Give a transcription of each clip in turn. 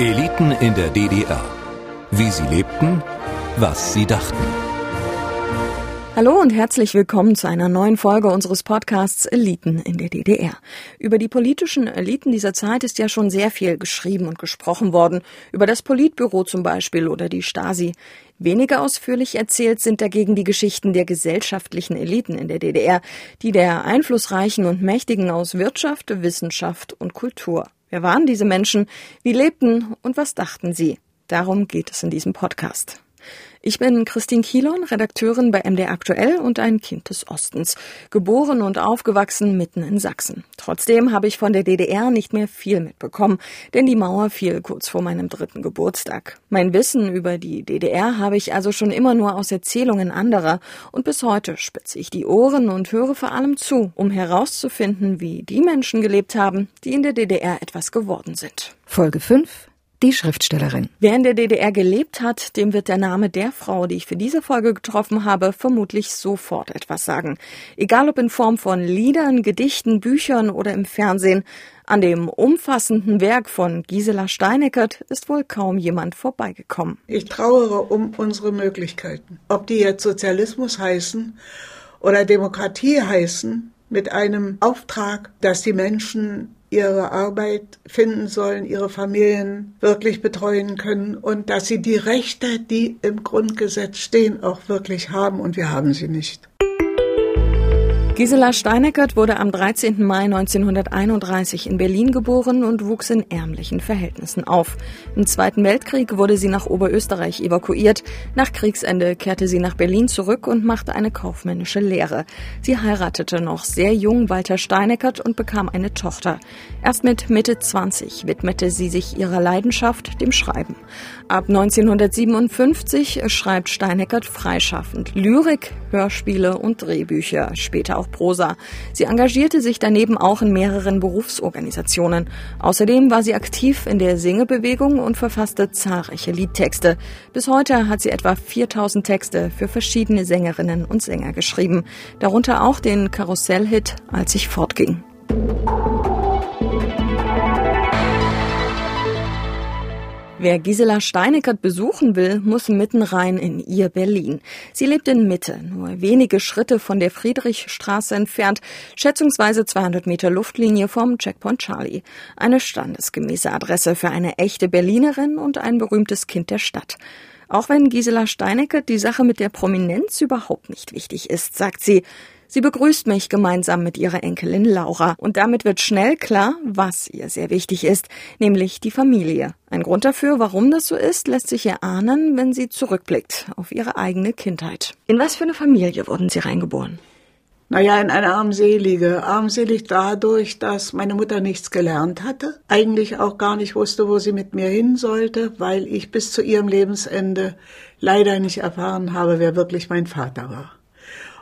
Eliten in der DDR. Wie sie lebten, was sie dachten. Hallo und herzlich willkommen zu einer neuen Folge unseres Podcasts Eliten in der DDR. Über die politischen Eliten dieser Zeit ist ja schon sehr viel geschrieben und gesprochen worden. Über das Politbüro zum Beispiel oder die Stasi. Weniger ausführlich erzählt sind dagegen die Geschichten der gesellschaftlichen Eliten in der DDR, die der Einflussreichen und Mächtigen aus Wirtschaft, Wissenschaft und Kultur. Wer waren diese Menschen? Wie lebten und was dachten sie? Darum geht es in diesem Podcast. Ich bin Christine Kielon, Redakteurin bei MD Aktuell und ein Kind des Ostens, geboren und aufgewachsen mitten in Sachsen. Trotzdem habe ich von der DDR nicht mehr viel mitbekommen, denn die Mauer fiel kurz vor meinem dritten Geburtstag. Mein Wissen über die DDR habe ich also schon immer nur aus Erzählungen anderer und bis heute spitze ich die Ohren und höre vor allem zu, um herauszufinden, wie die Menschen gelebt haben, die in der DDR etwas geworden sind. Folge 5 die Schriftstellerin. Wer in der DDR gelebt hat, dem wird der Name der Frau, die ich für diese Folge getroffen habe, vermutlich sofort etwas sagen. Egal ob in Form von Liedern, Gedichten, Büchern oder im Fernsehen. An dem umfassenden Werk von Gisela Steineckert ist wohl kaum jemand vorbeigekommen. Ich trauere um unsere Möglichkeiten. Ob die jetzt Sozialismus heißen oder Demokratie heißen, mit einem Auftrag, dass die Menschen ihre Arbeit finden sollen, ihre Familien wirklich betreuen können und dass sie die Rechte, die im Grundgesetz stehen, auch wirklich haben und wir haben sie nicht. Gisela Steineckert wurde am 13. Mai 1931 in Berlin geboren und wuchs in ärmlichen Verhältnissen auf. Im Zweiten Weltkrieg wurde sie nach Oberösterreich evakuiert. Nach Kriegsende kehrte sie nach Berlin zurück und machte eine kaufmännische Lehre. Sie heiratete noch sehr jung Walter Steineckert und bekam eine Tochter. Erst mit Mitte 20 widmete sie sich ihrer Leidenschaft, dem Schreiben. Ab 1957 schreibt Steineckert freischaffend Lyrik, Hörspiele und Drehbücher, später auch Prosa. Sie engagierte sich daneben auch in mehreren Berufsorganisationen. Außerdem war sie aktiv in der Singebewegung und verfasste zahlreiche Liedtexte. Bis heute hat sie etwa 4000 Texte für verschiedene Sängerinnen und Sänger geschrieben, darunter auch den Karussellhit Als ich fortging. Wer Gisela Steineckert besuchen will, muss mitten rein in ihr Berlin. Sie lebt in Mitte, nur wenige Schritte von der Friedrichstraße entfernt, schätzungsweise 200 Meter Luftlinie vom Checkpoint Charlie. Eine standesgemäße Adresse für eine echte Berlinerin und ein berühmtes Kind der Stadt. Auch wenn Gisela Steineckert die Sache mit der Prominenz überhaupt nicht wichtig ist, sagt sie, Sie begrüßt mich gemeinsam mit ihrer Enkelin Laura. Und damit wird schnell klar, was ihr sehr wichtig ist, nämlich die Familie. Ein Grund dafür, warum das so ist, lässt sich erahnen, wenn sie zurückblickt auf ihre eigene Kindheit. In was für eine Familie wurden Sie reingeboren? Naja, in eine armselige. Armselig dadurch, dass meine Mutter nichts gelernt hatte, eigentlich auch gar nicht wusste, wo sie mit mir hin sollte, weil ich bis zu ihrem Lebensende leider nicht erfahren habe, wer wirklich mein Vater war.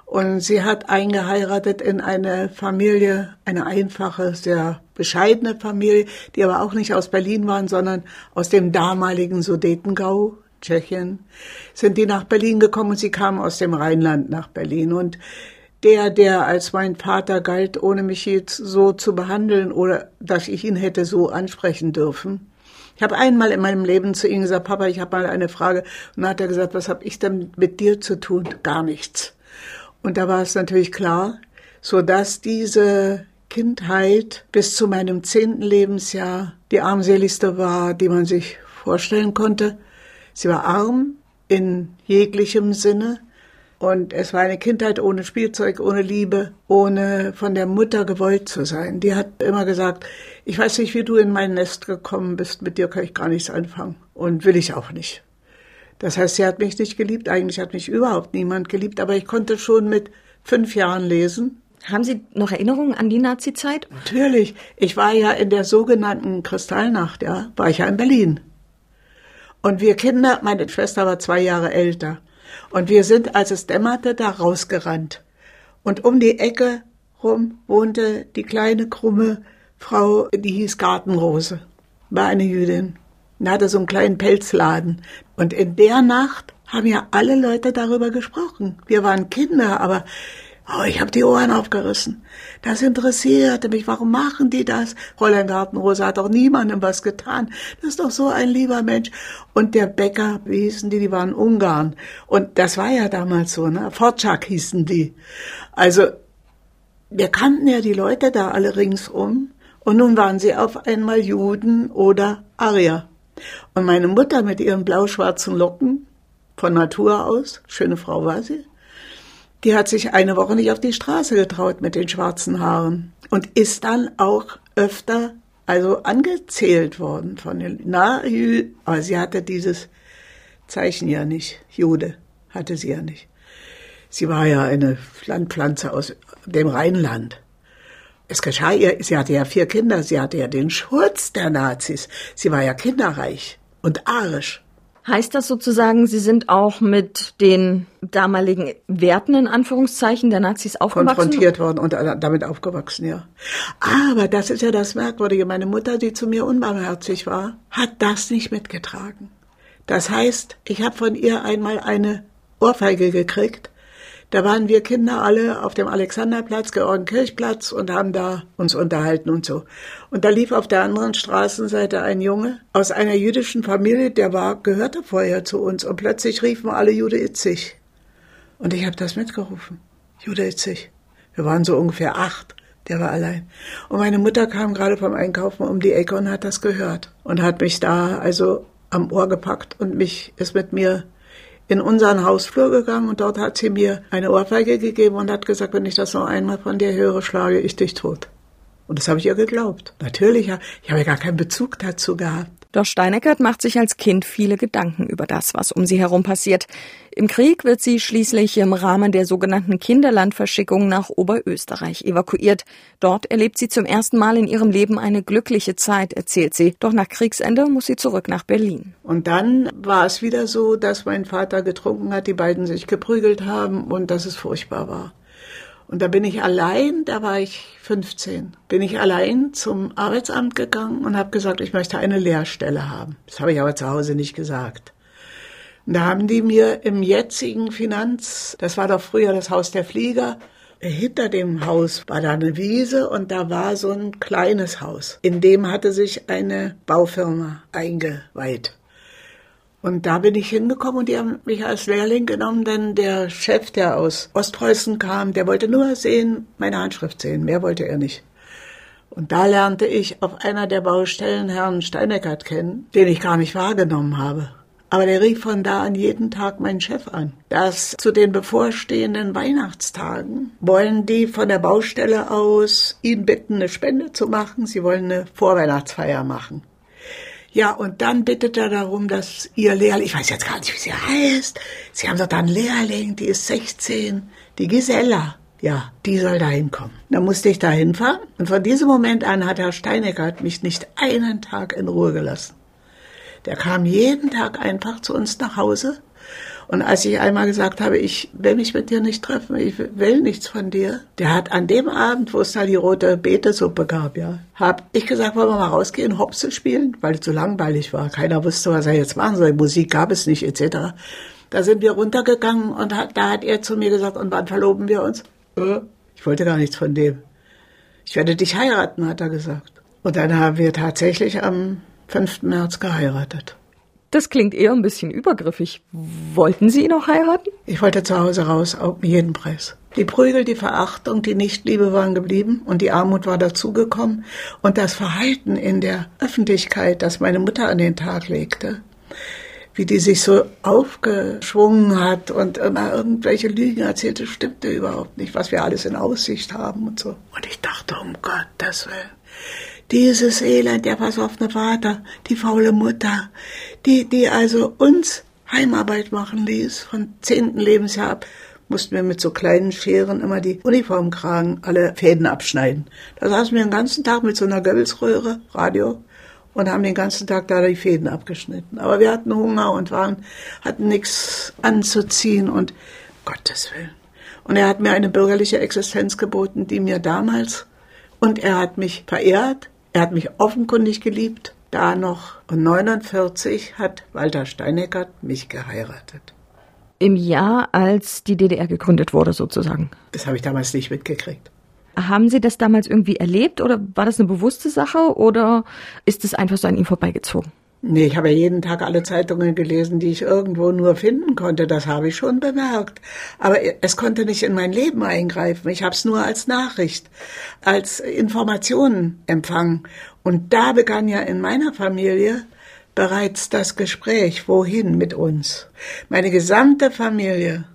Und sie hat eingeheiratet in eine Familie, eine einfache, sehr bescheidene Familie, die aber auch nicht aus Berlin waren, sondern aus dem damaligen Sudetengau, Tschechien, sind die nach Berlin gekommen und sie kamen aus dem Rheinland nach Berlin. Und der, der als mein Vater galt, ohne mich jetzt so zu behandeln oder dass ich ihn hätte so ansprechen dürfen. Ich habe einmal in meinem Leben zu ihm gesagt, Papa, ich habe mal eine Frage. Und dann hat er gesagt, was habe ich denn mit dir zu tun? Gar nichts. Und da war es natürlich klar, so dass diese Kindheit bis zu meinem zehnten Lebensjahr die armseligste war, die man sich vorstellen konnte. Sie war arm in jeglichem Sinne. Und es war eine Kindheit ohne Spielzeug, ohne Liebe, ohne von der Mutter gewollt zu sein. Die hat immer gesagt, ich weiß nicht, wie du in mein Nest gekommen bist, mit dir kann ich gar nichts anfangen und will ich auch nicht. Das heißt, sie hat mich nicht geliebt. Eigentlich hat mich überhaupt niemand geliebt, aber ich konnte schon mit fünf Jahren lesen. Haben Sie noch Erinnerungen an die Nazi-Zeit? Natürlich. Ich war ja in der sogenannten Kristallnacht, ja, war ich ja in Berlin. Und wir Kinder, meine Schwester war zwei Jahre älter. Und wir sind, als es dämmerte, da rausgerannt. Und um die Ecke rum wohnte die kleine, krumme Frau, die hieß Gartenrose. War eine Jüdin und hatte so einen kleinen Pelzladen. Und in der Nacht haben ja alle Leute darüber gesprochen. Wir waren Kinder, aber Oh, ich habe die Ohren aufgerissen. Das interessierte mich. Warum machen die das? Fräulein Gartenrose hat doch niemandem was getan. Das ist doch so ein lieber Mensch. Und der Bäcker, wie hießen die? Die waren Ungarn. Und das war ja damals so, ne? Fortschak hießen die. Also, wir kannten ja die Leute da alle ringsum. Und nun waren sie auf einmal Juden oder Arier. Und meine Mutter mit ihren blau-schwarzen Locken, von Natur aus, schöne Frau war sie, die hat sich eine Woche nicht auf die Straße getraut mit den schwarzen Haaren und ist dann auch öfter also angezählt worden von den, na, aber sie hatte dieses Zeichen ja nicht. Jude hatte sie ja nicht. Sie war ja eine Landpflanze aus dem Rheinland. Es geschah ihr, sie hatte ja vier Kinder, sie hatte ja den Schutz der Nazis. Sie war ja kinderreich und arisch. Heißt das sozusagen, Sie sind auch mit den damaligen Werten in Anführungszeichen der Nazis aufgewachsen? Konfrontiert worden und damit aufgewachsen, ja. Aber das ist ja das Merkwürdige. Meine Mutter, die zu mir unbarmherzig war, hat das nicht mitgetragen. Das heißt, ich habe von ihr einmal eine Ohrfeige gekriegt, da waren wir Kinder alle auf dem Alexanderplatz, Georgenkirchplatz und haben da uns unterhalten und so. Und da lief auf der anderen Straßenseite ein Junge aus einer jüdischen Familie, der war, gehörte vorher zu uns und plötzlich riefen alle Jude Itzig. Und ich habe das mitgerufen. Jude Itzig. Wir waren so ungefähr acht. Der war allein. Und meine Mutter kam gerade vom Einkaufen um die Ecke und hat das gehört und hat mich da also am Ohr gepackt und mich ist mit mir in unseren Hausflur gegangen und dort hat sie mir eine Ohrfeige gegeben und hat gesagt, wenn ich das noch einmal von dir höre, schlage ich dich tot. Und das habe ich ihr geglaubt. Natürlich, ich habe ja gar keinen Bezug dazu gehabt. Doch Steineckert macht sich als Kind viele Gedanken über das, was um sie herum passiert. Im Krieg wird sie schließlich im Rahmen der sogenannten Kinderlandverschickung nach Oberösterreich evakuiert. Dort erlebt sie zum ersten Mal in ihrem Leben eine glückliche Zeit, erzählt sie. Doch nach Kriegsende muss sie zurück nach Berlin. Und dann war es wieder so, dass mein Vater getrunken hat, die beiden sich geprügelt haben und dass es furchtbar war. Und da bin ich allein, da war ich 15, bin ich allein zum Arbeitsamt gegangen und habe gesagt, ich möchte eine Lehrstelle haben. Das habe ich aber zu Hause nicht gesagt. Und da haben die mir im jetzigen Finanz, das war doch früher das Haus der Flieger, hinter dem Haus war da eine Wiese und da war so ein kleines Haus. In dem hatte sich eine Baufirma eingeweiht. Und da bin ich hingekommen und die haben mich als Lehrling genommen, denn der Chef, der aus Ostpreußen kam, der wollte nur sehen, meine Handschrift sehen. Mehr wollte er nicht. Und da lernte ich auf einer der Baustellen Herrn Steineckert kennen, den ich gar nicht wahrgenommen habe. Aber der rief von da an jeden Tag meinen Chef an. Dass zu den bevorstehenden Weihnachtstagen wollen die von der Baustelle aus ihn bitten, eine Spende zu machen. Sie wollen eine Vorweihnachtsfeier machen. Ja, und dann bittet er darum, dass ihr Lehrling, ich weiß jetzt gar nicht, wie sie heißt, sie haben doch da einen Lehrling, die ist 16, die Gisella. Ja, die soll da hinkommen. Dann musste ich da hinfahren und von diesem Moment an hat Herr Steineckert mich nicht einen Tag in Ruhe gelassen. Der kam jeden Tag einfach zu uns nach Hause und als ich einmal gesagt habe, ich will mich mit dir nicht treffen, ich will nichts von dir, der hat an dem Abend, wo es da die rote Betesuppe gab, ja, hab ich gesagt, wollen wir mal rausgehen, Hopsel spielen, weil es so langweilig war. Keiner wusste, was er jetzt machen soll. Musik gab es nicht, etc. Da sind wir runtergegangen und hat, da hat er zu mir gesagt, und wann verloben wir uns? Äh, ich wollte gar nichts von dem. Ich werde dich heiraten, hat er gesagt. Und dann haben wir tatsächlich am 5. März geheiratet. Das klingt eher ein bisschen übergriffig. Wollten Sie ihn auch heiraten? Ich wollte zu Hause raus, um jeden Preis. Die Prügel, die Verachtung, die Nichtliebe waren geblieben und die Armut war dazugekommen. Und das Verhalten in der Öffentlichkeit, das meine Mutter an den Tag legte, wie die sich so aufgeschwungen hat und immer irgendwelche Lügen erzählte, stimmte überhaupt nicht, was wir alles in Aussicht haben und so. Und ich dachte, um Gottes Willen, dieses Elend, der versoffene Vater, die faule Mutter, die, die also uns Heimarbeit machen ließ, von zehnten Lebensjahr ab, mussten wir mit so kleinen Scheren immer die Uniformkragen alle Fäden abschneiden. Da saßen wir den ganzen Tag mit so einer Goebbelsröhre, Radio, und haben den ganzen Tag da die Fäden abgeschnitten. Aber wir hatten Hunger und waren, hatten nichts anzuziehen und Gottes Willen. Und er hat mir eine bürgerliche Existenz geboten, die mir damals, und er hat mich verehrt, er hat mich offenkundig geliebt. Da noch und 49 hat Walter Steineckert mich geheiratet. im Jahr, als die DDR gegründet wurde, sozusagen. Das habe ich damals nicht mitgekriegt. Haben Sie das damals irgendwie erlebt oder war das eine bewusste Sache oder ist es einfach so an Ihnen vorbeigezogen? Nee, ich habe ja jeden Tag alle Zeitungen gelesen, die ich irgendwo nur finden konnte. Das habe ich schon bemerkt. Aber es konnte nicht in mein Leben eingreifen. Ich habe es nur als Nachricht, als Informationen empfangen. Und da begann ja in meiner Familie bereits das Gespräch, wohin mit uns. Meine gesamte Familie.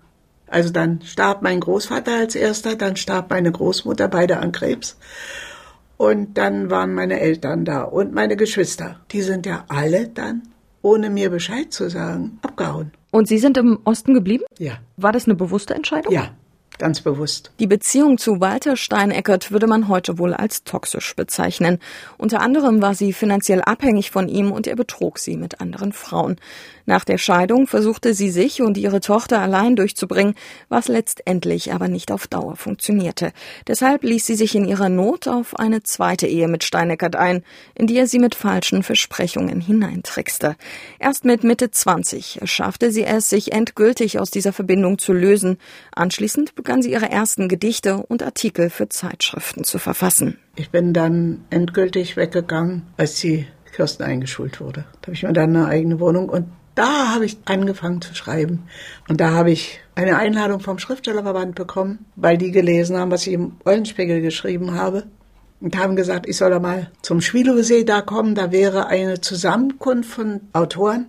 Also dann starb mein Großvater als erster, dann starb meine Großmutter, beide an Krebs. Und dann waren meine Eltern da und meine Geschwister. Die sind ja alle dann, ohne mir Bescheid zu sagen, abgehauen. Und Sie sind im Osten geblieben? Ja. War das eine bewusste Entscheidung? Ja, ganz bewusst. Die Beziehung zu Walter Steineckert würde man heute wohl als toxisch bezeichnen. Unter anderem war sie finanziell abhängig von ihm und er betrog sie mit anderen Frauen. Nach der Scheidung versuchte sie sich und ihre Tochter allein durchzubringen, was letztendlich aber nicht auf Dauer funktionierte. Deshalb ließ sie sich in ihrer Not auf eine zweite Ehe mit Steineckert ein, in die er sie mit falschen Versprechungen hineintrickste. Erst mit Mitte 20 schaffte sie es, sich endgültig aus dieser Verbindung zu lösen. Anschließend begann sie ihre ersten Gedichte und Artikel für Zeitschriften zu verfassen. Ich bin dann endgültig weggegangen, als die Kirsten eingeschult wurde. Da habe ich mir dann eine eigene Wohnung und da habe ich angefangen zu schreiben. Und da habe ich eine Einladung vom Schriftstellerverband bekommen, weil die gelesen haben, was ich im Eulenspiegel geschrieben habe. Und haben gesagt, ich soll da mal zum Schwilowsee da kommen. Da wäre eine Zusammenkunft von Autoren,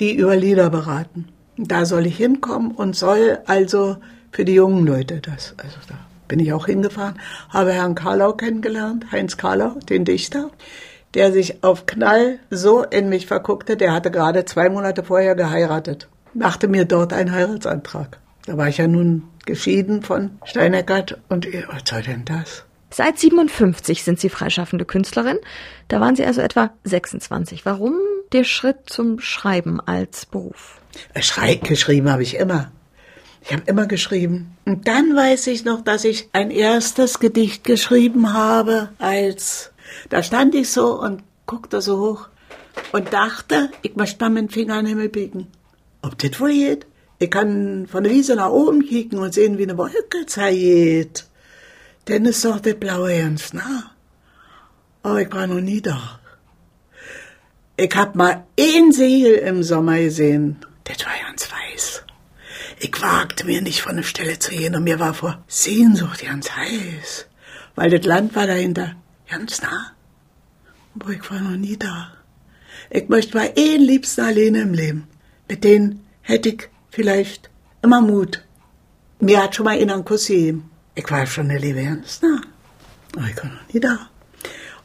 die über Lieder beraten. Da soll ich hinkommen und soll also für die jungen Leute das. Also da bin ich auch hingefahren, habe Herrn Karlau kennengelernt, Heinz Karlau, den Dichter der sich auf Knall so in mich verguckte, der hatte gerade zwei Monate vorher geheiratet, machte mir dort einen Heiratsantrag. Da war ich ja nun geschieden von Steineckert und was soll denn das? Seit 57 sind Sie freischaffende Künstlerin. Da waren Sie also etwa 26. Warum der Schritt zum Schreiben als Beruf? Schrei geschrieben habe ich immer. Ich habe immer geschrieben. Und dann weiß ich noch, dass ich ein erstes Gedicht geschrieben habe als da stand ich so und guckte so hoch und dachte, ich möchte mal dem Finger an den Himmel biegen. Ob das wohl geht? Ich kann von der Wiese nach oben kicken und sehen, wie eine Wolke zergeht. Denn ist doch der blaue ganz nah. Aber ich war noch nie da. Ich hab mal ein Segel im Sommer gesehen. Das war ganz weiß. Ich wagte mir nicht von der Stelle zu gehen und mir war vor Sehnsucht ganz heiß. Weil das Land war dahinter Ganz nah. Aber ich war noch nie da. Ich möchte mal eh liebsten alleine im Leben. Mit denen hätte ich vielleicht immer Mut. Mir hat schon mal einen Kuss gegeben. Ich war schon eine Liebe ganz nah. Aber ich war noch nie da.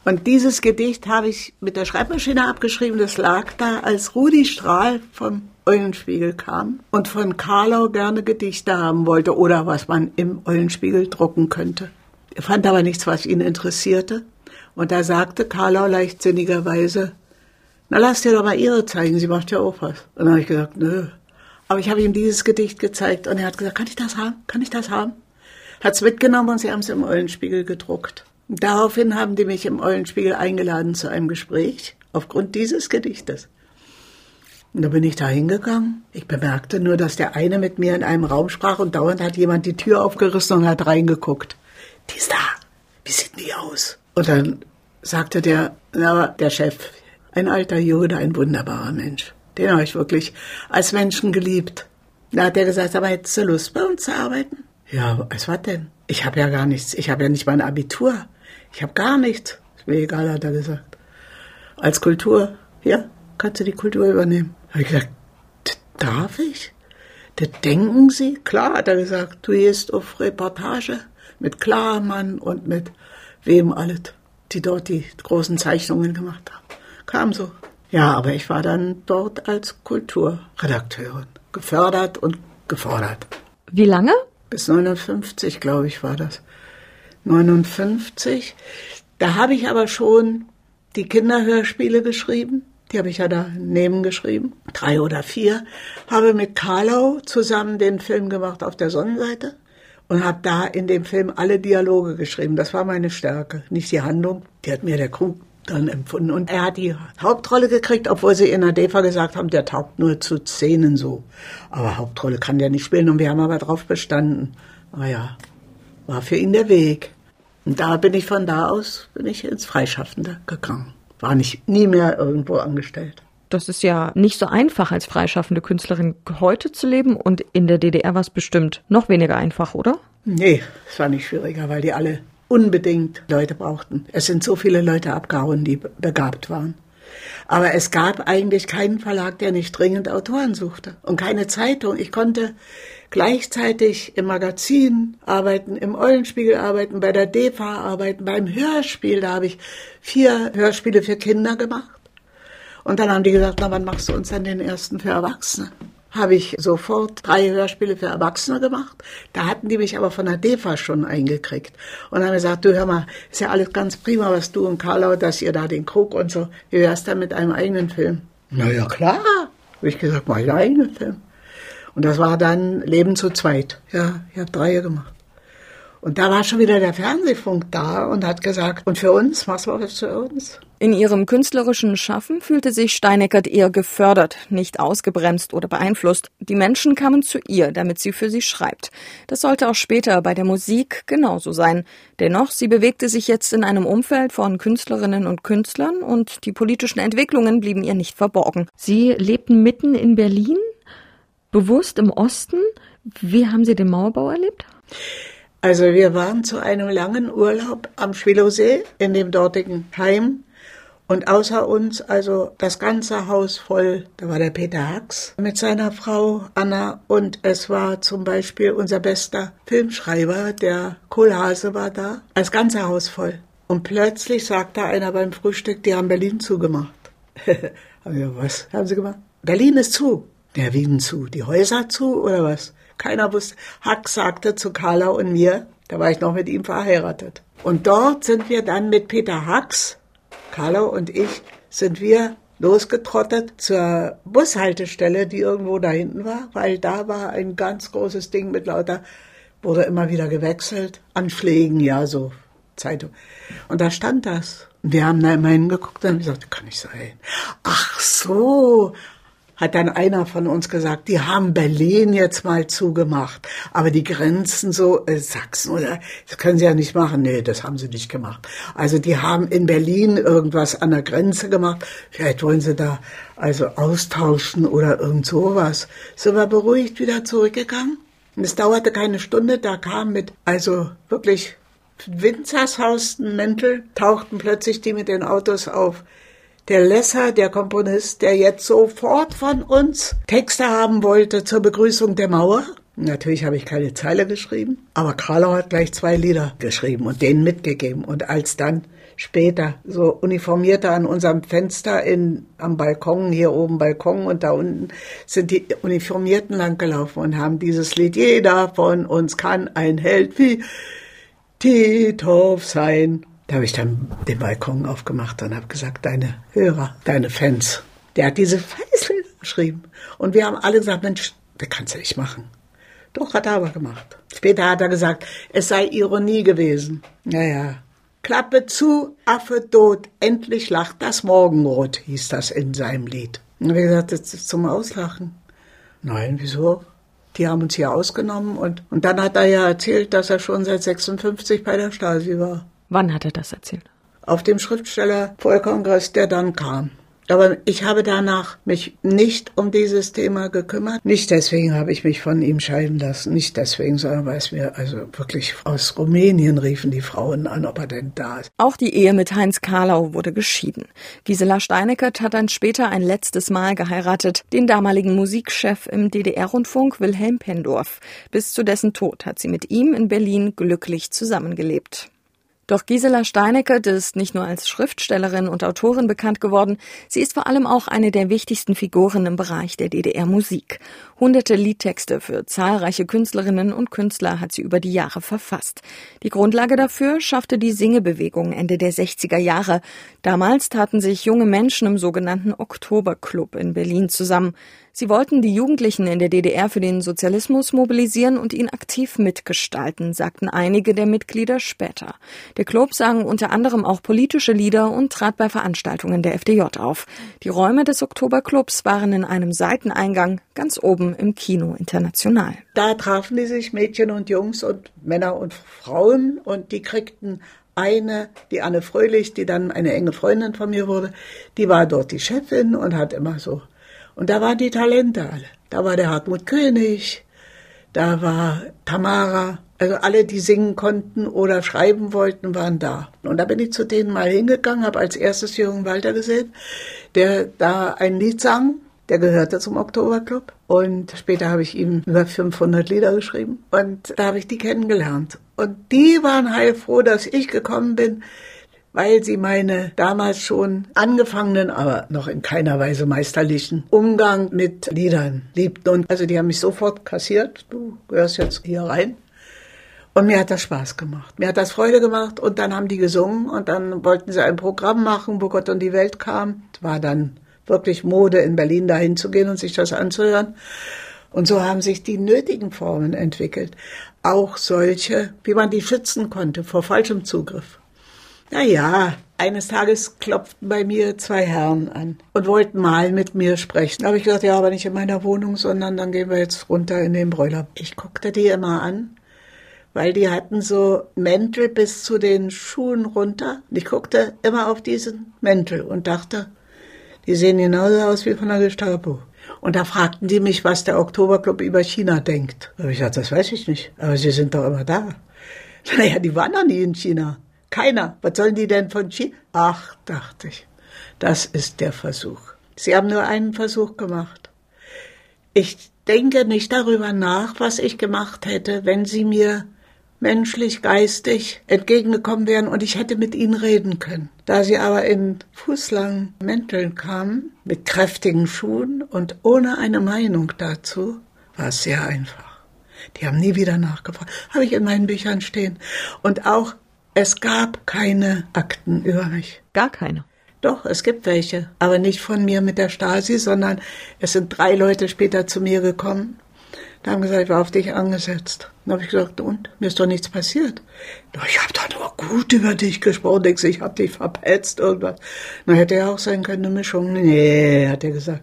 Und dieses Gedicht habe ich mit der Schreibmaschine abgeschrieben. Das lag da, als Rudi Strahl vom Eulenspiegel kam und von Karlau gerne Gedichte haben wollte oder was man im Eulenspiegel drucken könnte. Er fand aber nichts, was ihn interessierte. Und da sagte Carla leichtsinnigerweise, na lass dir doch mal ihre zeigen, sie macht ja auch was. Und dann habe ich gesagt, nö. Aber ich habe ihm dieses Gedicht gezeigt und er hat gesagt, kann ich das haben? Kann ich das haben? Hat es mitgenommen und sie haben es im Eulenspiegel gedruckt. Und daraufhin haben die mich im Eulenspiegel eingeladen zu einem Gespräch aufgrund dieses Gedichtes. Und da bin ich da hingegangen. Ich bemerkte nur, dass der eine mit mir in einem Raum sprach und dauernd hat jemand die Tür aufgerissen und hat reingeguckt. Die ist da. Wie sieht die aus? Und dann sagte der, na, der Chef, ein alter Jude, ein wunderbarer Mensch. Den habe ich wirklich als Menschen geliebt. Da hat er gesagt, aber hättest du Lust, bei uns zu arbeiten? Ja, was war denn? Ich habe ja gar nichts. Ich habe ja nicht mein Abitur. Ich habe gar nichts. Ist mir egal, hat er gesagt. Als Kultur, ja, kannst du die Kultur übernehmen. Habe ich gesagt, darf ich? Das denken Sie? Klar, hat er gesagt, du gehst auf Reportage mit Klarmann und mit wem alles die dort die großen Zeichnungen gemacht haben. Kam so. Ja, aber ich war dann dort als Kulturredakteurin. Gefördert und gefordert. Wie lange? Bis 59, glaube ich, war das. 59. Da habe ich aber schon die Kinderhörspiele geschrieben. Die habe ich ja daneben geschrieben. Drei oder vier. Habe mit Karlau zusammen den Film gemacht auf der Sonnenseite und habe da in dem Film alle Dialoge geschrieben. Das war meine Stärke, nicht die Handlung. Die hat mir der Krug dann empfunden. Und er hat die Hauptrolle gekriegt, obwohl sie in der DEFA gesagt haben, der taugt nur zu Szenen so. Aber Hauptrolle kann der nicht spielen und wir haben aber drauf bestanden. Naja, war für ihn der Weg. Und da bin ich von da aus, bin ich ins Freischaffende gegangen. War nicht nie mehr irgendwo angestellt. Das ist ja nicht so einfach, als freischaffende Künstlerin heute zu leben und in der DDR war es bestimmt noch weniger einfach, oder? Nee, es war nicht schwieriger, weil die alle unbedingt Leute brauchten. Es sind so viele Leute abgehauen, die begabt waren. Aber es gab eigentlich keinen Verlag, der nicht dringend Autoren suchte und keine Zeitung. Ich konnte gleichzeitig im Magazin arbeiten, im Eulenspiegel arbeiten, bei der DEFA arbeiten, beim Hörspiel. Da habe ich vier Hörspiele für Kinder gemacht. Und dann haben die gesagt, na, wann machst du uns dann den ersten für Erwachsene? Habe ich sofort drei Hörspiele für Erwachsene gemacht. Da hatten die mich aber von der DEFA schon eingekriegt. Und haben gesagt, du hör mal, ist ja alles ganz prima, was du und Karlau, dass ihr da den Krug und so. Wie wär's dann mit einem eigenen Film? Na ja, klar. Habe ich gesagt, einen eigenen Film. Und das war dann Leben zu zweit. Ja, ich habe drei gemacht. Und da war schon wieder der Fernsehfunk da und hat gesagt, und für uns, was war das für uns? In ihrem künstlerischen Schaffen fühlte sich Steineckert eher gefördert, nicht ausgebremst oder beeinflusst. Die Menschen kamen zu ihr, damit sie für sie schreibt. Das sollte auch später bei der Musik genauso sein. Dennoch, sie bewegte sich jetzt in einem Umfeld von Künstlerinnen und Künstlern und die politischen Entwicklungen blieben ihr nicht verborgen. Sie lebten mitten in Berlin, bewusst im Osten. Wie haben Sie den Mauerbau erlebt? Also wir waren zu einem langen Urlaub am Schwilowsee in dem dortigen Heim und außer uns also das ganze Haus voll. Da war der Peter Hacks mit seiner Frau Anna und es war zum Beispiel unser bester Filmschreiber, der Kohlhase war da. Das ganze Haus voll. Und plötzlich sagte einer beim Frühstück, die haben Berlin zugemacht. was haben sie gemacht? Berlin ist zu. Der Wien zu. Die Häuser zu oder was? Keiner wusste. Hack sagte zu Carla und mir, da war ich noch mit ihm verheiratet. Und dort sind wir dann mit Peter Hacks, Carla und ich, sind wir losgetrottet zur Bushaltestelle, die irgendwo da hinten war, weil da war ein ganz großes Ding mit lauter, wurde immer wieder gewechselt, Anschlägen, ja, so Zeitung. Und da stand das. Und wir haben da immer hingeguckt und haben gesagt, kann nicht sein. Ach so, hat dann einer von uns gesagt, die haben Berlin jetzt mal zugemacht, aber die Grenzen so äh, Sachsen oder das können sie ja nicht machen. Nee, das haben sie nicht gemacht. Also die haben in Berlin irgendwas an der Grenze gemacht. Vielleicht wollen sie da also austauschen oder irgend sowas. Sind wir beruhigt wieder zurückgegangen. Und es dauerte keine Stunde, da kam mit also wirklich Winzershausen Mäntel tauchten plötzlich die mit den Autos auf der Lesser, der Komponist, der jetzt sofort von uns Texte haben wollte zur Begrüßung der Mauer. Natürlich habe ich keine Zeile geschrieben, aber Karlau hat gleich zwei Lieder geschrieben und denen mitgegeben. Und als dann später so Uniformierte an unserem Fenster in, am Balkon, hier oben Balkon und da unten sind die Uniformierten langgelaufen und haben dieses Lied, jeder von uns kann ein Held wie Titov sein. Da habe ich dann den Balkon aufgemacht und habe gesagt, deine Hörer, deine Fans. Der hat diese Feißel geschrieben. Und wir haben alle gesagt, Mensch, das kannst du nicht machen. Doch, hat er aber gemacht. Später hat er gesagt, es sei Ironie gewesen. Naja. Klappe zu, Affe tot, endlich lacht das Morgenrot, hieß das in seinem Lied. Und wir gesagt, das ist zum Auslachen. Nein, wieso? Die haben uns hier ausgenommen und, und dann hat er ja erzählt, dass er schon seit 56 bei der Stasi war. Wann hat er das erzählt? Auf dem Schriftsteller-Vollkongress, der dann kam. Aber ich habe danach mich nicht um dieses Thema gekümmert. Nicht deswegen habe ich mich von ihm scheiden lassen. Nicht deswegen, sondern weil es mir also wirklich aus Rumänien riefen die Frauen an, ob er denn da ist. Auch die Ehe mit Heinz Karlau wurde geschieden. Gisela Steineckert hat dann später ein letztes Mal geheiratet, den damaligen Musikchef im DDR-Rundfunk Wilhelm Pendorf. Bis zu dessen Tod hat sie mit ihm in Berlin glücklich zusammengelebt. Doch Gisela Steineckert ist nicht nur als Schriftstellerin und Autorin bekannt geworden, sie ist vor allem auch eine der wichtigsten Figuren im Bereich der DDR-Musik. Hunderte Liedtexte für zahlreiche Künstlerinnen und Künstler hat sie über die Jahre verfasst. Die Grundlage dafür schaffte die Singebewegung Ende der 60er Jahre. Damals taten sich junge Menschen im sogenannten Oktoberclub in Berlin zusammen. Sie wollten die Jugendlichen in der DDR für den Sozialismus mobilisieren und ihn aktiv mitgestalten, sagten einige der Mitglieder später. Der Club sang unter anderem auch politische Lieder und trat bei Veranstaltungen der FDJ auf. Die Räume des Oktoberclubs waren in einem Seiteneingang ganz oben im Kino International. Da trafen die sich Mädchen und Jungs und Männer und Frauen und die kriegten eine, die Anne Fröhlich, die dann eine enge Freundin von mir wurde, die war dort die Chefin und hat immer so. Und da waren die Talente alle. Da war der Hartmut König, da war Tamara, also alle, die singen konnten oder schreiben wollten, waren da. Und da bin ich zu denen mal hingegangen, habe als erstes Jürgen Walter gesehen, der da ein Lied sang der gehörte zum Oktoberclub. Und später habe ich ihm über 500 Lieder geschrieben. Und da habe ich die kennengelernt. Und die waren heilfroh, dass ich gekommen bin, weil sie meine damals schon angefangenen, aber noch in keiner Weise meisterlichen Umgang mit Liedern liebten. Und also die haben mich sofort kassiert. Du gehörst jetzt hier rein. Und mir hat das Spaß gemacht. Mir hat das Freude gemacht. Und dann haben die gesungen und dann wollten sie ein Programm machen, wo Gott und die Welt kam. Das war dann wirklich Mode in Berlin dahin zu gehen und sich das anzuhören. Und so haben sich die nötigen Formen entwickelt. Auch solche, wie man die schützen konnte vor falschem Zugriff. Na ja, eines Tages klopften bei mir zwei Herren an und wollten mal mit mir sprechen. Da habe ich gesagt, ja, aber nicht in meiner Wohnung, sondern dann gehen wir jetzt runter in den Bräuler. Ich guckte die immer an, weil die hatten so Mäntel bis zu den Schuhen runter. Ich guckte immer auf diesen Mäntel und dachte, die sehen genauso aus wie von der Gestapo. Und da fragten die mich, was der Oktoberclub über China denkt. Da habe ich gesagt, das weiß ich nicht. Aber sie sind doch immer da. Naja, die waren noch nie in China. Keiner. Was sollen die denn von China? Ach, dachte ich. Das ist der Versuch. Sie haben nur einen Versuch gemacht. Ich denke nicht darüber nach, was ich gemacht hätte, wenn Sie mir menschlich, geistig entgegengekommen wären und ich hätte mit ihnen reden können. Da sie aber in fußlangen Mänteln kamen, mit kräftigen Schuhen und ohne eine Meinung dazu, war es sehr einfach. Die haben nie wieder nachgefragt. Habe ich in meinen Büchern stehen. Und auch, es gab keine Akten über mich. Gar keine. Doch, es gibt welche, aber nicht von mir mit der Stasi, sondern es sind drei Leute später zu mir gekommen da haben gesagt, ich war auf dich angesetzt. Dann habe ich gesagt, und? Mir ist doch nichts passiert. Ich habe doch nur gut über dich gesprochen. Denkst ich habe dich verpetzt, irgendwas. Na, hätte ja auch sein können, eine Mischung. Nee, hat er gesagt.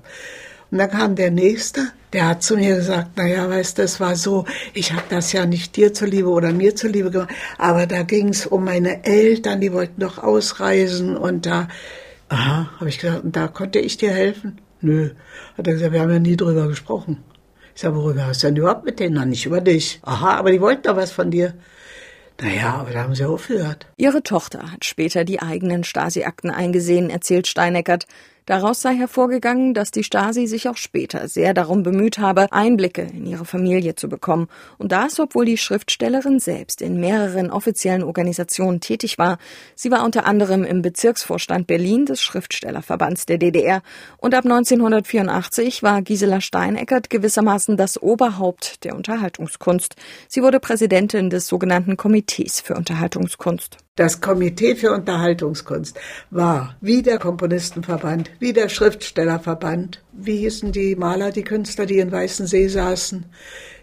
Und dann kam der Nächste, der hat zu mir gesagt, na ja, weißt du, es war so, ich habe das ja nicht dir zuliebe oder mir zuliebe gemacht, aber da ging es um meine Eltern, die wollten doch ausreisen und da, aha, habe ich gesagt, und da konnte ich dir helfen? Nö, hat er gesagt, wir haben ja nie drüber gesprochen. Ich sage, worüber hast du denn überhaupt mit denen? Na, nicht über dich. Aha, aber die wollten doch was von dir. Naja, aber da haben sie aufgehört. Ihre Tochter hat später die eigenen Stasi-Akten eingesehen, erzählt Steineckert. Daraus sei hervorgegangen, dass die Stasi sich auch später sehr darum bemüht habe, Einblicke in ihre Familie zu bekommen. Und das, obwohl die Schriftstellerin selbst in mehreren offiziellen Organisationen tätig war. Sie war unter anderem im Bezirksvorstand Berlin des Schriftstellerverbands der DDR. Und ab 1984 war Gisela Steineckert gewissermaßen das Oberhaupt der Unterhaltungskunst. Sie wurde Präsidentin des sogenannten Komitees für Unterhaltungskunst. Das Komitee für Unterhaltungskunst war wie der Komponistenverband, wie der Schriftstellerverband, wie hießen die Maler, die Künstler, die in Weißensee saßen,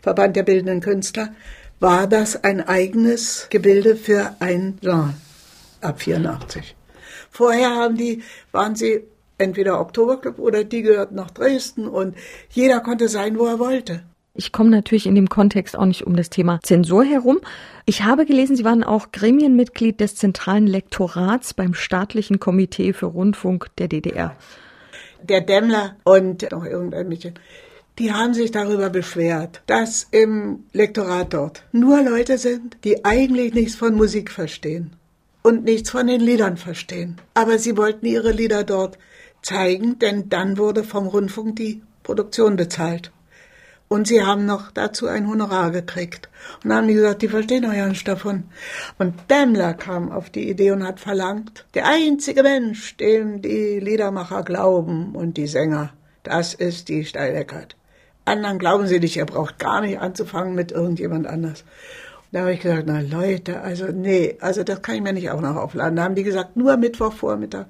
Verband der bildenden Künstler, war das ein eigenes Gebilde für ein Genre ab 84. Vorher haben die, waren sie entweder Oktoberclub oder die gehörten nach Dresden und jeder konnte sein, wo er wollte. Ich komme natürlich in dem Kontext auch nicht um das Thema Zensur herum. Ich habe gelesen, Sie waren auch Gremienmitglied des zentralen Lektorats beim staatlichen Komitee für Rundfunk der DDR. Der Dämmler und noch irgendein Mädchen, die haben sich darüber beschwert, dass im Lektorat dort nur Leute sind, die eigentlich nichts von Musik verstehen und nichts von den Liedern verstehen. Aber sie wollten ihre Lieder dort zeigen, denn dann wurde vom Rundfunk die Produktion bezahlt. Und sie haben noch dazu ein Honorar gekriegt. Und dann haben die gesagt, die verstehen doch ja nicht davon. Und Daimler kam auf die Idee und hat verlangt, der einzige Mensch, dem die Liedermacher glauben und die Sänger, das ist die Steileckert. Anderen glauben sie nicht, ihr braucht gar nicht anzufangen mit irgendjemand anders. Da habe ich gesagt, na Leute, also nee, also das kann ich mir nicht auch noch aufladen. Da haben die gesagt, nur Mittwochvormittag.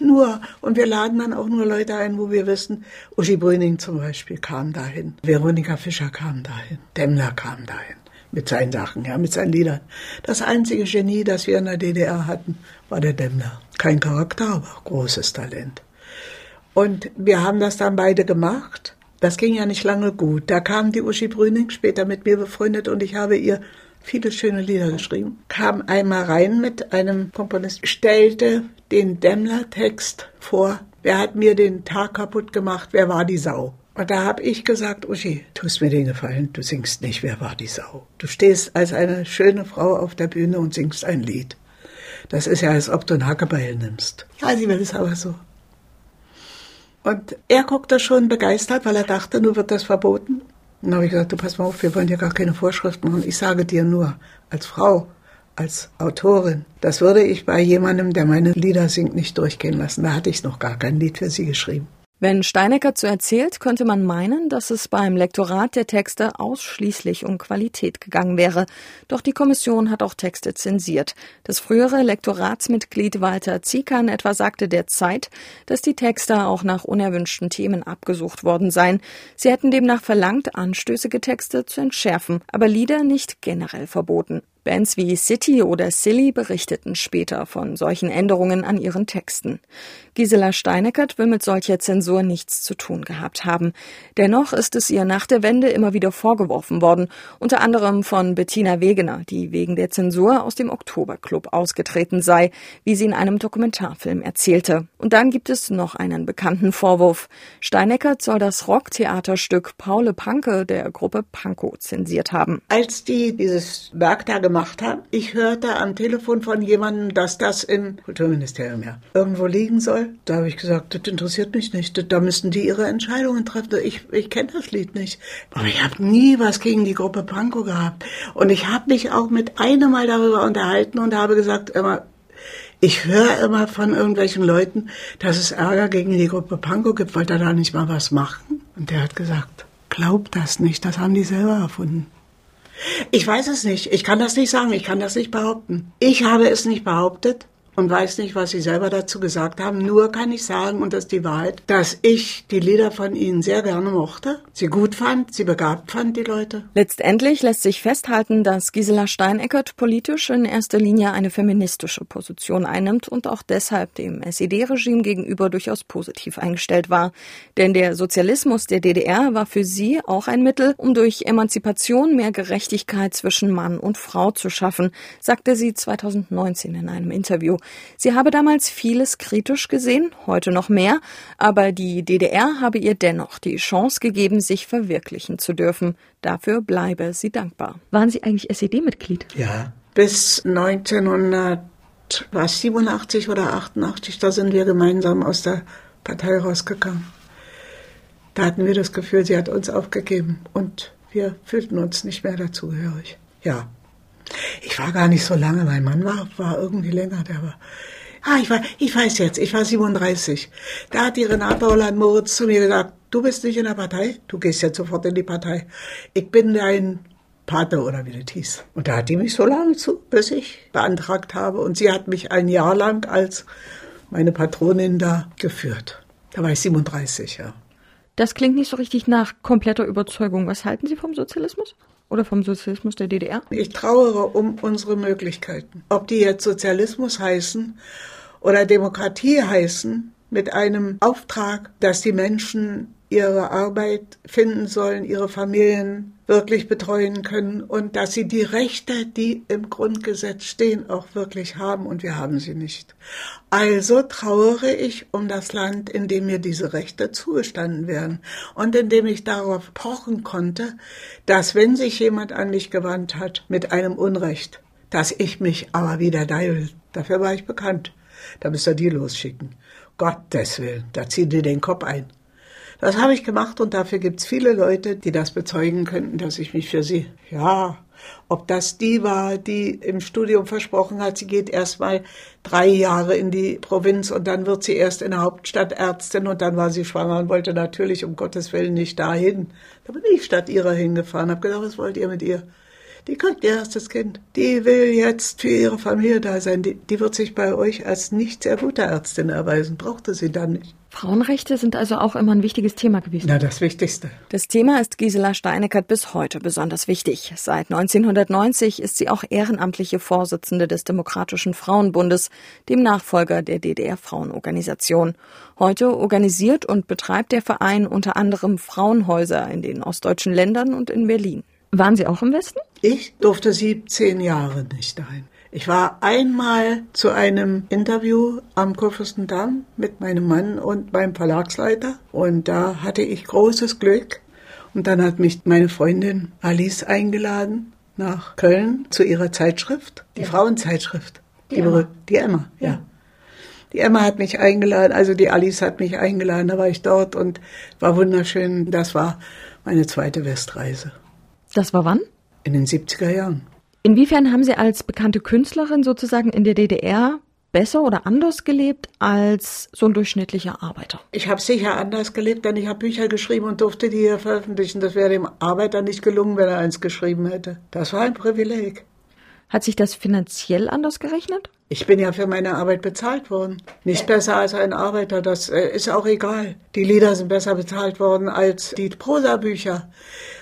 Nur. Und wir laden dann auch nur Leute ein, wo wir wissen, Uschi Brüning zum Beispiel kam dahin, Veronika Fischer kam dahin, Demmler kam dahin mit seinen Sachen, ja, mit seinen Liedern. Das einzige Genie, das wir in der DDR hatten, war der Demmler. Kein Charakter, aber großes Talent. Und wir haben das dann beide gemacht. Das ging ja nicht lange gut. Da kam die Uschi Brüning, später mit mir befreundet, und ich habe ihr viele schöne Lieder geschrieben. Kam einmal rein mit einem Komponist, stellte den Demmler-Text vor. Wer hat mir den Tag kaputt gemacht? Wer war die Sau? Und da habe ich gesagt, Uschi, tust mir den Gefallen, du singst nicht, wer war die Sau? Du stehst als eine schöne Frau auf der Bühne und singst ein Lied. Das ist ja, als ob du ein Hackebeil nimmst. Ja, sie will es aber so. Und er guckte schon begeistert, weil er dachte, nur wird das verboten. Dann habe ich gesagt, du pass mal auf, wir wollen ja gar keine Vorschriften machen. Ich sage dir nur, als Frau, als Autorin, das würde ich bei jemandem, der meine Lieder singt, nicht durchgehen lassen. Da hatte ich noch gar kein Lied für sie geschrieben. Wenn Steinecker so erzählt, könnte man meinen, dass es beim Lektorat der Texte ausschließlich um Qualität gegangen wäre. Doch die Kommission hat auch Texte zensiert. Das frühere Lektoratsmitglied Walter Ziekern etwa sagte der Zeit, dass die Texte auch nach unerwünschten Themen abgesucht worden seien. Sie hätten demnach verlangt, anstößige Texte zu entschärfen, aber Lieder nicht generell verboten. Bands wie City oder Silly berichteten später von solchen Änderungen an ihren Texten. Gisela Steineckert will mit solcher Zensur nichts zu tun gehabt haben. Dennoch ist es ihr nach der Wende immer wieder vorgeworfen worden, unter anderem von Bettina Wegener, die wegen der Zensur aus dem Oktoberclub ausgetreten sei, wie sie in einem Dokumentarfilm erzählte. Und dann gibt es noch einen bekannten Vorwurf. Steineckert soll das Rocktheaterstück Paule Panke der Gruppe Pankow zensiert haben. Als die dieses Werk da gemacht haben, ich hörte am Telefon von jemandem, dass das im Kulturministerium ja irgendwo liegen soll. Da habe ich gesagt, das interessiert mich nicht. Da müssten die ihre Entscheidungen treffen. Ich, ich kenne das Lied nicht. Aber ich habe nie was gegen die Gruppe Pankow gehabt. Und ich habe mich auch mit einem Mal darüber unterhalten und habe gesagt, immer, ich höre immer von irgendwelchen Leuten, dass es Ärger gegen die Gruppe Pankow gibt, weil da da nicht mal was machen. Und der hat gesagt, glaub das nicht, das haben die selber erfunden. Ich weiß es nicht. Ich kann das nicht sagen. Ich kann das nicht behaupten. Ich habe es nicht behauptet und weiß nicht, was Sie selber dazu gesagt haben. Nur kann ich sagen, und das ist die Wahrheit, dass ich die Lieder von Ihnen sehr gerne mochte, sie gut fand, sie begabt fand, die Leute. Letztendlich lässt sich festhalten, dass Gisela Steineckert politisch in erster Linie eine feministische Position einnimmt und auch deshalb dem SED-Regime gegenüber durchaus positiv eingestellt war. Denn der Sozialismus der DDR war für sie auch ein Mittel, um durch Emanzipation mehr Gerechtigkeit zwischen Mann und Frau zu schaffen, sagte sie 2019 in einem Interview. Sie habe damals vieles kritisch gesehen, heute noch mehr, aber die DDR habe ihr dennoch die Chance gegeben, sich verwirklichen zu dürfen. Dafür bleibe sie dankbar. Waren Sie eigentlich SED-Mitglied? Ja, bis 1987 oder 88, da sind wir gemeinsam aus der Partei rausgegangen. Da hatten wir das Gefühl, sie hat uns aufgegeben und wir fühlten uns nicht mehr dazugehörig. Ja, ich war gar nicht so lange, mein Mann war, war irgendwie länger, der war. Ah, ich, war, ich weiß jetzt, ich war 37. Da hat die Renate Holland-Moritz zu mir gesagt, du bist nicht in der Partei, du gehst jetzt sofort in die Partei. Ich bin dein Partner oder wie das hieß. Und da hat die mich so lange zu, bis ich beantragt habe. Und sie hat mich ein Jahr lang als meine Patronin da geführt. Da war ich 37, ja. Das klingt nicht so richtig nach kompletter Überzeugung. Was halten Sie vom Sozialismus? Oder vom Sozialismus der DDR? Ich trauere um unsere Möglichkeiten. Ob die jetzt Sozialismus heißen oder Demokratie heißen, mit einem Auftrag, dass die Menschen ihre Arbeit finden sollen, ihre Familien wirklich betreuen können und dass sie die Rechte, die im Grundgesetz stehen, auch wirklich haben und wir haben sie nicht. Also trauere ich um das Land, in dem mir diese Rechte zugestanden werden und in dem ich darauf pochen konnte, dass wenn sich jemand an mich gewandt hat mit einem Unrecht, dass ich mich aber wieder deil. Dafür war ich bekannt. Da müsst ihr die losschicken. Gottes Willen, da ziehen die den Kopf ein. Das habe ich gemacht und dafür gibt es viele Leute, die das bezeugen könnten, dass ich mich für sie, ja, ob das die war, die im Studium versprochen hat, sie geht erst mal drei Jahre in die Provinz und dann wird sie erst in der Hauptstadt Ärztin und dann war sie schwanger und wollte natürlich um Gottes Willen nicht dahin. Da bin ich statt ihrer hingefahren, habe gedacht, was wollt ihr mit ihr? Die kriegt ihr erstes Kind. Die will jetzt für ihre Familie da sein. Die, die wird sich bei euch als nicht sehr gute Ärztin erweisen. Brauchte sie dann nicht. Frauenrechte sind also auch immer ein wichtiges Thema gewesen. Na, das Wichtigste. Das Thema ist Gisela Steineckert bis heute besonders wichtig. Seit 1990 ist sie auch ehrenamtliche Vorsitzende des Demokratischen Frauenbundes, dem Nachfolger der DDR-Frauenorganisation. Heute organisiert und betreibt der Verein unter anderem Frauenhäuser in den ostdeutschen Ländern und in Berlin. Waren Sie auch im Westen? Ich durfte 17 Jahre nicht dahin. Ich war einmal zu einem Interview am Kurfürstendamm mit meinem Mann und meinem Verlagsleiter und da hatte ich großes Glück und dann hat mich meine Freundin Alice eingeladen nach Köln zu ihrer Zeitschrift, die ja. Frauenzeitschrift, die, die, Emma. die Emma, ja. ja. Die Emma hat mich eingeladen, also die Alice hat mich eingeladen, da war ich dort und war wunderschön. Das war meine zweite Westreise. Das war wann? In den 70er Jahren. Inwiefern haben Sie als bekannte Künstlerin sozusagen in der DDR besser oder anders gelebt als so ein durchschnittlicher Arbeiter? Ich habe sicher anders gelebt, denn ich habe Bücher geschrieben und durfte die hier veröffentlichen. Das wäre dem Arbeiter nicht gelungen, wenn er eins geschrieben hätte. Das war ein Privileg. Hat sich das finanziell anders gerechnet? Ich bin ja für meine Arbeit bezahlt worden. Nicht besser als ein Arbeiter, das äh, ist auch egal. Die Lieder sind besser bezahlt worden als die Prosabücher.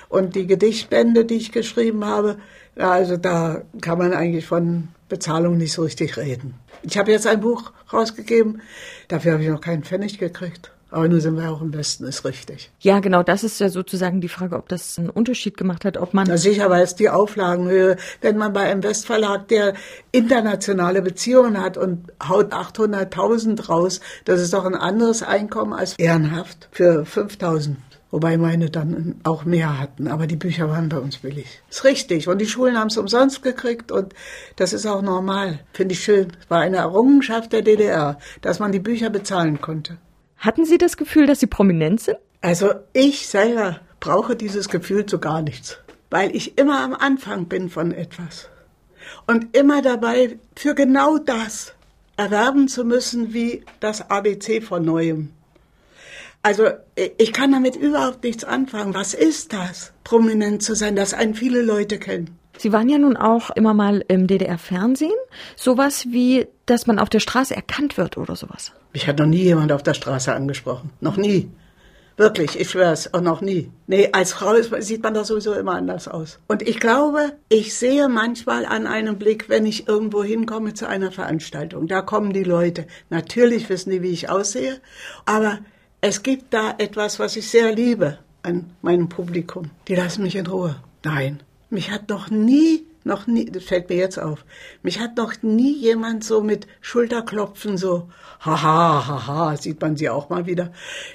Und die Gedichtbände, die ich geschrieben habe, ja, also da kann man eigentlich von Bezahlung nicht so richtig reden. Ich habe jetzt ein Buch rausgegeben, dafür habe ich noch keinen Pfennig gekriegt. Aber nun sind wir auch im Westen, ist richtig. Ja, genau, das ist ja sozusagen die Frage, ob das einen Unterschied gemacht hat, ob man. Na sicher, weil es die Auflagenhöhe, wenn man bei einem Westverlag, der internationale Beziehungen hat und haut 800.000 raus, das ist doch ein anderes Einkommen als ehrenhaft für 5.000. Wobei meine dann auch mehr hatten, aber die Bücher waren bei uns billig. Ist richtig. Und die Schulen haben es umsonst gekriegt und das ist auch normal. Finde ich schön. Es war eine Errungenschaft der DDR, dass man die Bücher bezahlen konnte. Hatten Sie das Gefühl, dass Sie prominent sind? Also ich selber brauche dieses Gefühl zu gar nichts, weil ich immer am Anfang bin von etwas und immer dabei, für genau das erwerben zu müssen wie das ABC von neuem. Also ich kann damit überhaupt nichts anfangen. Was ist das, prominent zu sein, das einen viele Leute kennen? Sie waren ja nun auch immer mal im DDR-Fernsehen. Sowas wie, dass man auf der Straße erkannt wird oder sowas. Mich hat noch nie jemand auf der Straße angesprochen. Noch nie. Wirklich, ich schwör's, auch noch nie. Nee, als Frau ist, sieht man doch sowieso immer anders aus. Und ich glaube, ich sehe manchmal an einem Blick, wenn ich irgendwo hinkomme zu einer Veranstaltung. Da kommen die Leute. Natürlich wissen die, wie ich aussehe. Aber es gibt da etwas, was ich sehr liebe an meinem Publikum. Die lassen mich in Ruhe. Nein, mich hat noch nie, noch nie, das fällt mir jetzt auf, mich hat noch nie jemand so mit Schulterklopfen so, haha, haha, sieht man sie auch mal wieder.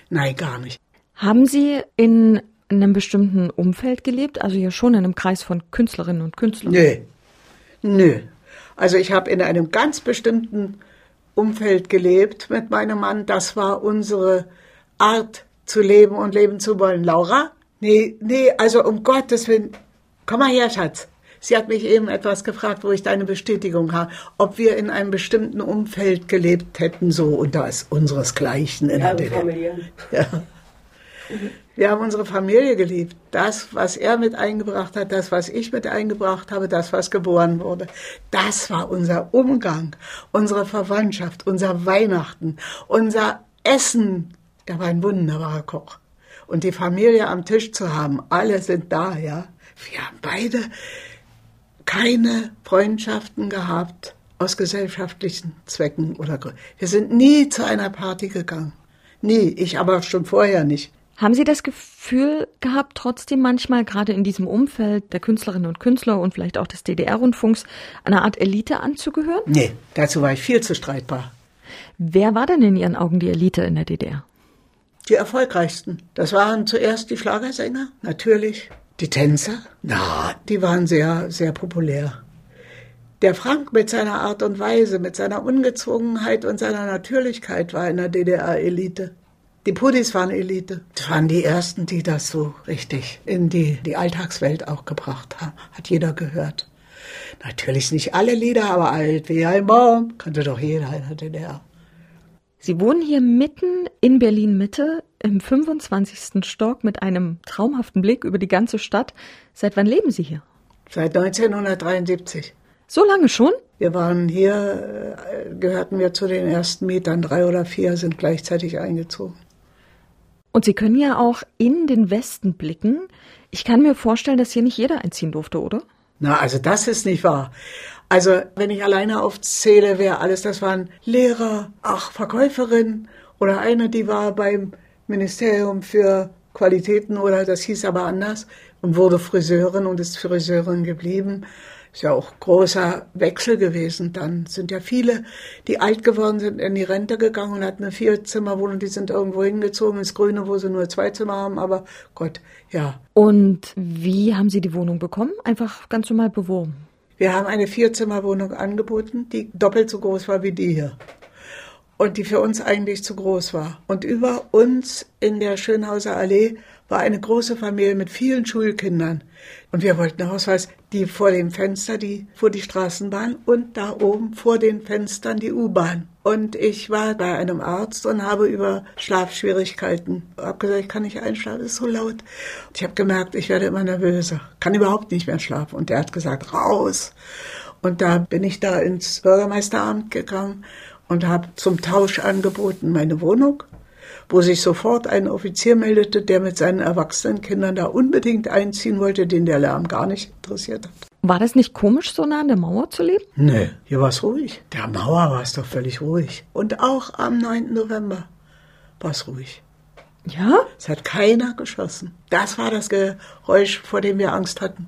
Nein, gar nicht. Haben Sie in einem bestimmten Umfeld gelebt, also ja schon in einem Kreis von Künstlerinnen und Künstlern? Nö, nö. Also ich habe in einem ganz bestimmten Umfeld gelebt mit meinem Mann. Das war unsere Art zu leben und leben zu wollen. Laura? Nee, nee, also um Gottes Willen, komm mal her, Schatz. Sie hat mich eben etwas gefragt, wo ich deine Bestätigung habe, ob wir in einem bestimmten Umfeld gelebt hätten, so unter unseresgleichen in ja, der DDR. Ja. Wir haben unsere Familie geliebt. Das, was er mit eingebracht hat, das, was ich mit eingebracht habe, das, was geboren wurde. Das war unser Umgang, unsere Verwandtschaft, unser Weihnachten, unser Essen, er war ein wunderbarer Koch. Und die Familie am Tisch zu haben, alle sind da, ja. Wir haben beide keine Freundschaften gehabt aus gesellschaftlichen Zwecken oder Gründen. Wir sind nie zu einer Party gegangen. Nie. Ich aber schon vorher nicht. Haben Sie das Gefühl gehabt, trotzdem manchmal gerade in diesem Umfeld der Künstlerinnen und Künstler und vielleicht auch des DDR-Rundfunks einer Art Elite anzugehören? Nee, dazu war ich viel zu streitbar. Wer war denn in Ihren Augen die Elite in der DDR? Die erfolgreichsten. Das waren zuerst die Schlagersänger, natürlich. Die Tänzer, na, die waren sehr, sehr populär. Der Frank mit seiner Art und Weise, mit seiner Ungezwungenheit und seiner Natürlichkeit war in der DDR-Elite. Die Pudis waren Elite. Das waren die ersten, die das so richtig in die, die Alltagswelt auch gebracht haben. Hat jeder gehört. Natürlich nicht alle Lieder, aber alt wie ein Baum kannte doch jeder in der DDR. Sie wohnen hier mitten in Berlin Mitte im 25. Stock mit einem traumhaften Blick über die ganze Stadt. Seit wann leben Sie hier? Seit 1973. So lange schon? Wir waren hier, äh, gehörten wir zu den ersten Mietern. Drei oder vier sind gleichzeitig eingezogen. Und Sie können ja auch in den Westen blicken. Ich kann mir vorstellen, dass hier nicht jeder einziehen durfte, oder? Na, also das ist nicht wahr. Also wenn ich alleine aufzähle, wer alles, das waren Lehrer, ach, Verkäuferin oder eine, die war beim Ministerium für Qualitäten oder das hieß aber anders und wurde Friseurin und ist Friseurin geblieben. Ist ja auch großer Wechsel gewesen. Dann sind ja viele, die alt geworden sind, in die Rente gegangen und hatten eine Vierzimmerwohnung. Die sind irgendwo hingezogen ins Grüne, wo sie nur zwei Zimmer haben. Aber Gott, ja. Und wie haben Sie die Wohnung bekommen? Einfach ganz normal beworben? Wir haben eine Vierzimmerwohnung angeboten, die doppelt so groß war wie die hier und die für uns eigentlich zu groß war. Und über uns in der Schönhauser Allee war eine große Familie mit vielen Schulkindern. Und wir wollten Hausweis, die vor dem Fenster, die vor die Straßenbahn und da oben vor den Fenstern die U-Bahn. Und ich war bei einem Arzt und habe über Schlafschwierigkeiten hab gesagt, ich kann nicht einschlafen, ist so laut. Und ich habe gemerkt, ich werde immer nervöser, kann überhaupt nicht mehr schlafen. Und er hat gesagt, raus. Und da bin ich da ins Bürgermeisteramt gegangen und habe zum Tausch angeboten meine Wohnung, wo sich sofort ein Offizier meldete, der mit seinen erwachsenen Kindern da unbedingt einziehen wollte, den der Lärm gar nicht interessiert hat. War das nicht komisch, so nah an der Mauer zu leben? Nee, hier war es ruhig. Der Mauer war es doch völlig ruhig. Und auch am 9. November war es ruhig. Ja? Es hat keiner geschossen. Das war das Geräusch, vor dem wir Angst hatten.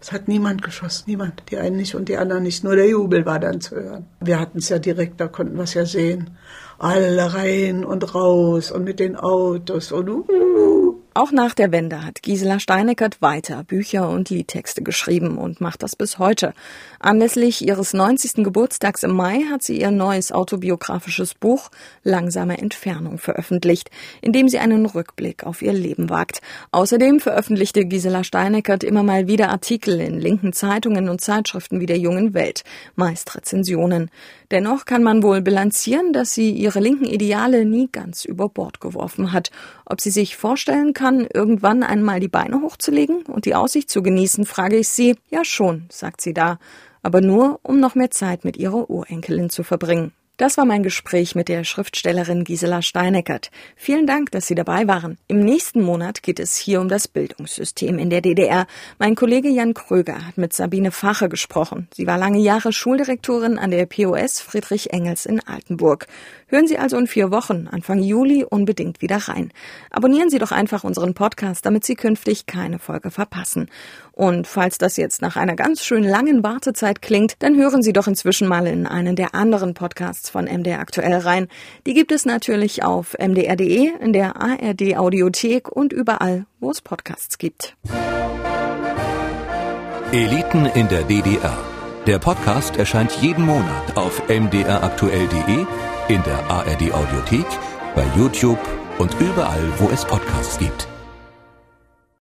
Es hat niemand geschossen, niemand. Die einen nicht und die anderen nicht. Nur der Jubel war dann zu hören. Wir hatten es ja direkt, da konnten wir es ja sehen. Alle rein und raus und mit den Autos und uh, auch nach der Wende hat Gisela Steineckert weiter Bücher und Liedtexte geschrieben und macht das bis heute. Anlässlich ihres 90. Geburtstags im Mai hat sie ihr neues autobiografisches Buch Langsame Entfernung veröffentlicht, in dem sie einen Rückblick auf ihr Leben wagt. Außerdem veröffentlichte Gisela Steineckert immer mal wieder Artikel in linken Zeitungen und Zeitschriften wie der Jungen Welt, meist Rezensionen. Dennoch kann man wohl bilanzieren, dass sie ihre linken Ideale nie ganz über Bord geworfen hat. Ob sie sich vorstellen kann, irgendwann einmal die Beine hochzulegen und die Aussicht zu genießen, frage ich sie. Ja schon, sagt sie da, aber nur, um noch mehr Zeit mit ihrer Urenkelin zu verbringen. Das war mein Gespräch mit der Schriftstellerin Gisela Steineckert. Vielen Dank, dass Sie dabei waren. Im nächsten Monat geht es hier um das Bildungssystem in der DDR. Mein Kollege Jan Kröger hat mit Sabine Fache gesprochen. Sie war lange Jahre Schuldirektorin an der POS Friedrich Engels in Altenburg. Hören Sie also in vier Wochen, Anfang Juli, unbedingt wieder rein. Abonnieren Sie doch einfach unseren Podcast, damit Sie künftig keine Folge verpassen. Und falls das jetzt nach einer ganz schön langen Wartezeit klingt, dann hören Sie doch inzwischen mal in einen der anderen Podcasts von MDR aktuell rein. Die gibt es natürlich auf mdr.de, in der ARD Audiothek und überall, wo es Podcasts gibt. Eliten in der DDR. Der Podcast erscheint jeden Monat auf mdraktuell.de in der ARD Audiothek, bei YouTube und überall, wo es Podcasts gibt.